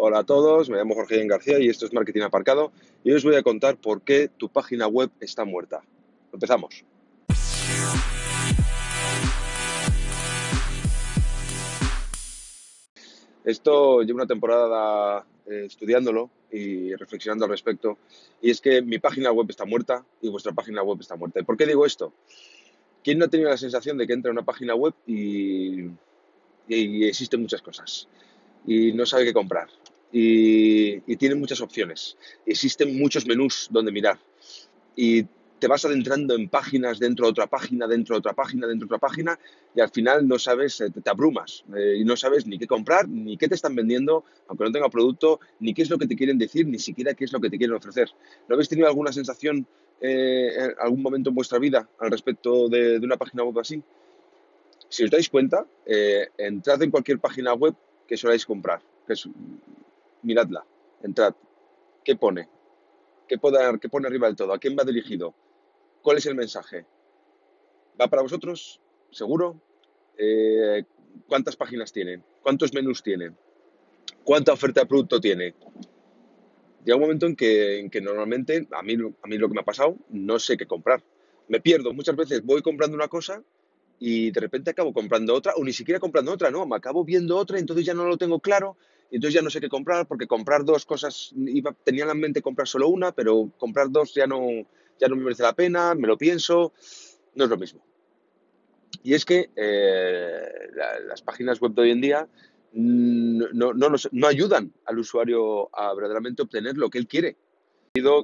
Hola a todos, me llamo Jorge García y esto es Marketing Aparcado y hoy os voy a contar por qué tu página web está muerta. Empezamos. Esto llevo una temporada eh, estudiándolo y reflexionando al respecto y es que mi página web está muerta y vuestra página web está muerta. ¿Y por qué digo esto? ¿Quién no ha tenido la sensación de que entra en una página web y, y existen muchas cosas? y no sabe qué comprar. Y, tiene muchas opciones. Existen muchos menús donde mirar. Y te vas adentrando en páginas dentro de otra página, dentro de otra página, dentro de otra página, y al final no sabes, eh, te, abrumas eh, y no sabes ni qué comprar, ni qué te están vendiendo, aunque no tenga producto, ni qué es lo que te quieren decir, ni siquiera qué es lo que te quieren ofrecer. ¿No habéis tenido alguna sensación eh, en algún momento en vuestra vida al respecto de, una página web así? Si os dais cuenta, entrad en cualquier página web que soláis comprar. Que es, miradla, entrad. ¿Qué pone? ¿Qué pone, ¿Qué pone arriba del todo? ¿A quién va dirigido? ¿Cuál es el mensaje? ¿Va para vosotros? ¿Seguro? Eh, ¿Cuántas páginas tiene? ¿Cuántos menús tiene? ¿Cuánta oferta de producto tiene? Llega un momento en que, en que normalmente, a mí, a mí lo que me ha pasado, no sé qué comprar. Me pierdo. Muchas veces voy comprando una cosa y de repente acabo comprando otra, o ni siquiera comprando otra, no, me acabo viendo otra, entonces ya no lo tengo claro, y entonces ya no sé qué comprar, porque comprar dos cosas, iba, tenía en la mente comprar solo una, pero comprar dos ya no, ya no me merece la pena, me lo pienso, no es lo mismo. Y es que eh, las páginas web de hoy en día no, no, no ayudan al usuario a verdaderamente obtener lo que él quiere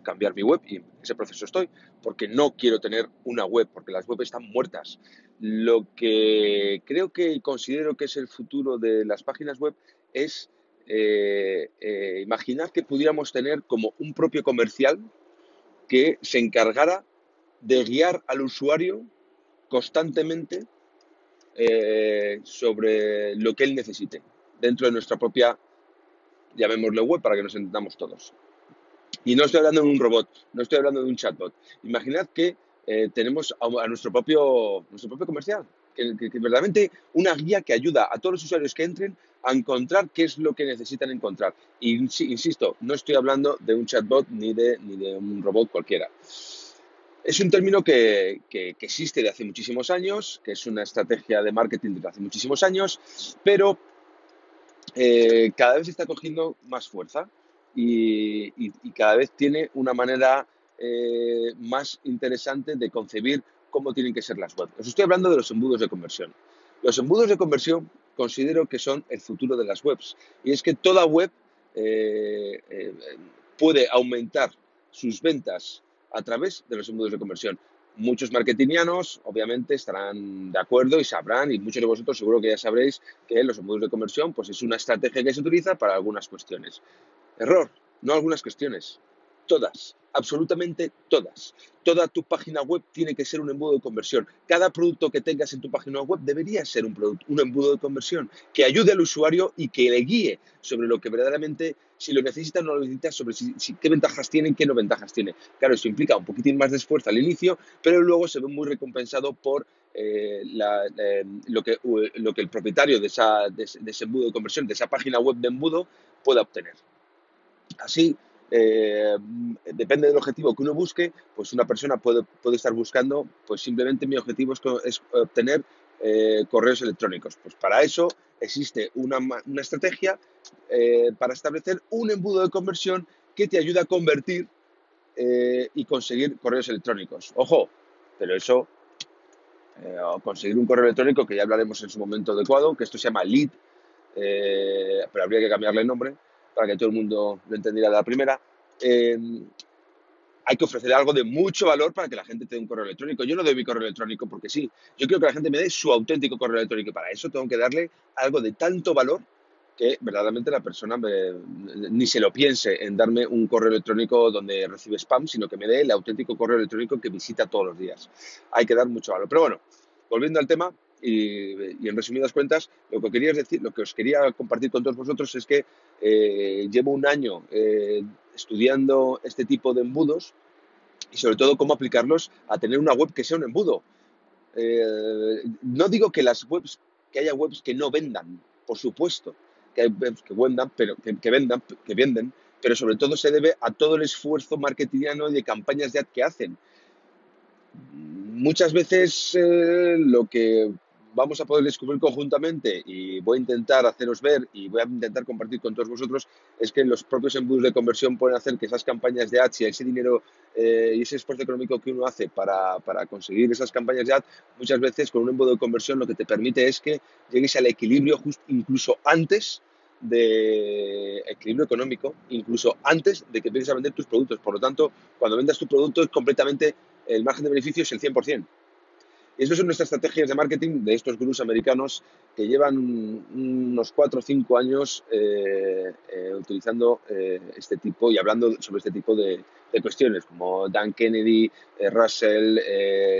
cambiar mi web y en ese proceso estoy, porque no quiero tener una web, porque las webs están muertas. Lo que creo que considero que es el futuro de las páginas web es eh, eh, imaginar que pudiéramos tener como un propio comercial que se encargara de guiar al usuario constantemente eh, sobre lo que él necesite dentro de nuestra propia, llamémosle web para que nos entendamos todos. Y no estoy hablando de un robot, no estoy hablando de un chatbot. Imaginad que eh, tenemos a, nuestro, propio, nuestro propio comercial, que, que, verdaderamente una guía que ayuda a todos los usuarios que entren a encontrar qué es lo que necesitan encontrar. Y insisto, no estoy hablando de un chatbot ni de, ni de un robot cualquiera. Es un término que, que, existe de hace muchísimos años, que es una estrategia de marketing de hace muchísimos años, pero eh, cada vez está cogiendo más fuerza y, cada vez tiene una manera eh, más interesante de concebir cómo tienen que ser las webs. Os estoy hablando de los embudos de conversión. Los embudos de conversión considero que son el futuro de las webs. Y es que toda web eh, eh, puede aumentar sus ventas a través de los embudos de conversión. Muchos marketingianos, obviamente, estarán de acuerdo y sabrán, y muchos de vosotros seguro que ya sabréis, que los embudos de conversión pues, es una estrategia que se utiliza para algunas cuestiones. Error, no algunas cuestiones, todas, absolutamente todas. Toda tu página web tiene que ser un embudo de conversión. Cada producto que tengas en tu página web debería ser un, producto, un embudo de conversión que ayude al usuario y que le guíe sobre lo que verdaderamente, si lo necesita o no lo necesita, sobre si, qué ventajas tiene qué no ventajas tiene. Claro, eso implica un poquitín más de esfuerzo al inicio, pero luego se ve muy recompensado por eh, lo, que, lo que el propietario de, esa, de ese embudo de conversión, de esa página web de embudo, pueda obtener. Así, eh, depende del objetivo que uno busque, pues una persona puede, estar buscando, pues simplemente mi objetivo es, obtener eh, correos electrónicos. Pues para eso existe una, estrategia eh, para establecer un embudo de conversión que te ayuda a convertir y conseguir correos electrónicos. Ojo, pero eso, conseguir un correo electrónico, que ya hablaremos en su momento adecuado, que esto se llama lead, pero habría que cambiarle el nombre para que todo el mundo lo entendiera de la primera, eh, hay que ofrecer algo de mucho valor para que la gente tenga un correo electrónico. Yo no doy mi correo electrónico porque sí. Yo quiero que la gente me dé su auténtico correo electrónico. Y para eso tengo que darle algo de tanto valor que verdaderamente la persona ni se lo piense en darme un correo electrónico donde recibe spam, sino que me dé el auténtico correo electrónico que visita todos los días. Hay que dar mucho valor. Pero bueno, volviendo al tema, y, en resumidas cuentas, lo que quería decir, lo que os quería compartir con todos vosotros es que eh, llevo un año eh, estudiando este tipo de embudos y sobre todo cómo aplicarlos a tener una web que sea un embudo. Eh, no digo que las webs, que haya webs que no vendan, por supuesto, que webs que vendan, pero que, vendan, que venden, pero sobre todo se debe a todo el esfuerzo marketingiano y de campañas de ad que hacen. Muchas veces lo que vamos a poder descubrir conjuntamente y voy a intentar haceros ver y voy a intentar compartir con todos vosotros es que los propios embudos de conversión pueden hacer que esas campañas de ads y ese dinero eh, y ese esfuerzo económico que uno hace para, para, conseguir esas campañas de ads, muchas veces con un embudo de conversión lo que te permite es que llegues al equilibrio justo incluso antes de equilibrio económico, incluso antes de que empieces a vender tus productos. Por lo tanto, cuando vendas tu producto es completamente, el margen de beneficio es el 100%. Y eso son nuestras estrategias de marketing de estos gurús americanos que llevan unos 4 o 5 años eh, eh, utilizando eh, este tipo y hablando sobre este tipo de, cuestiones, como Dan Kennedy, Russell,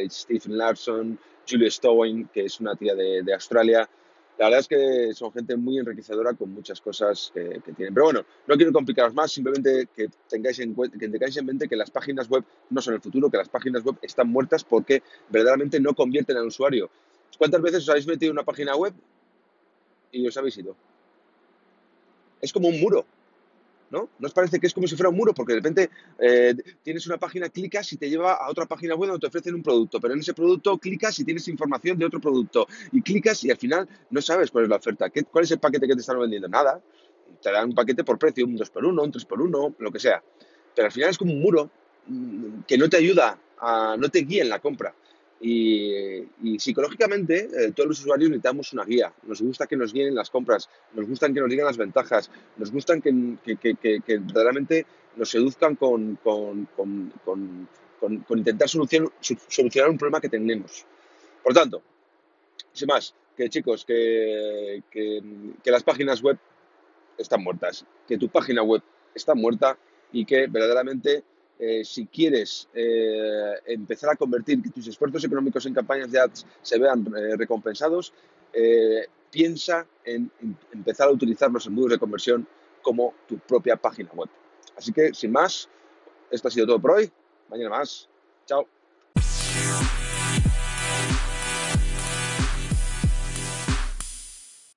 Stephen Larson, Julia Stowing, que es una tía de Australia, la verdad es que son gente muy enriquecedora con muchas cosas que, tienen. Pero bueno, no quiero complicaros más, simplemente que tengáis, en, que tengáis en mente que las páginas web no son el futuro, que las páginas web están muertas porque verdaderamente no convierten al usuario. ¿Cuántas veces os habéis metido en una página web y os habéis ido? Es como un muro. ¿No? ¿No os parece que es como si fuera un muro? Porque de repente eh, tienes una página, clicas y te lleva a otra página web donde te ofrecen un producto, pero en ese producto clicas y tienes información de otro producto y clicas y al final no sabes cuál es la oferta, ¿Qué, cuál es el paquete que te están vendiendo, nada, te dan un paquete por precio, un 2x1, un 3x1, lo que sea, pero al final es como un muro mm, que no te ayuda, a, no te guía en la compra. Y, psicológicamente, eh, todos los usuarios necesitamos una guía. Nos gusta que nos guíen las compras, nos gustan que nos digan las ventajas, nos gustan que, verdaderamente nos seduzcan con, intentar solucionar un problema que tenemos. Por tanto, sin más, que chicos, que, que las páginas web están muertas, que tu página web está muerta y que verdaderamente eh, si quieres eh, empezar a convertir que tus esfuerzos económicos en campañas de ads se vean eh, recompensados, piensa en, en, empezar a utilizar los embudos de conversión como tu propia página web. Así que, sin más, esto ha sido todo por hoy. Mañana más. Chao.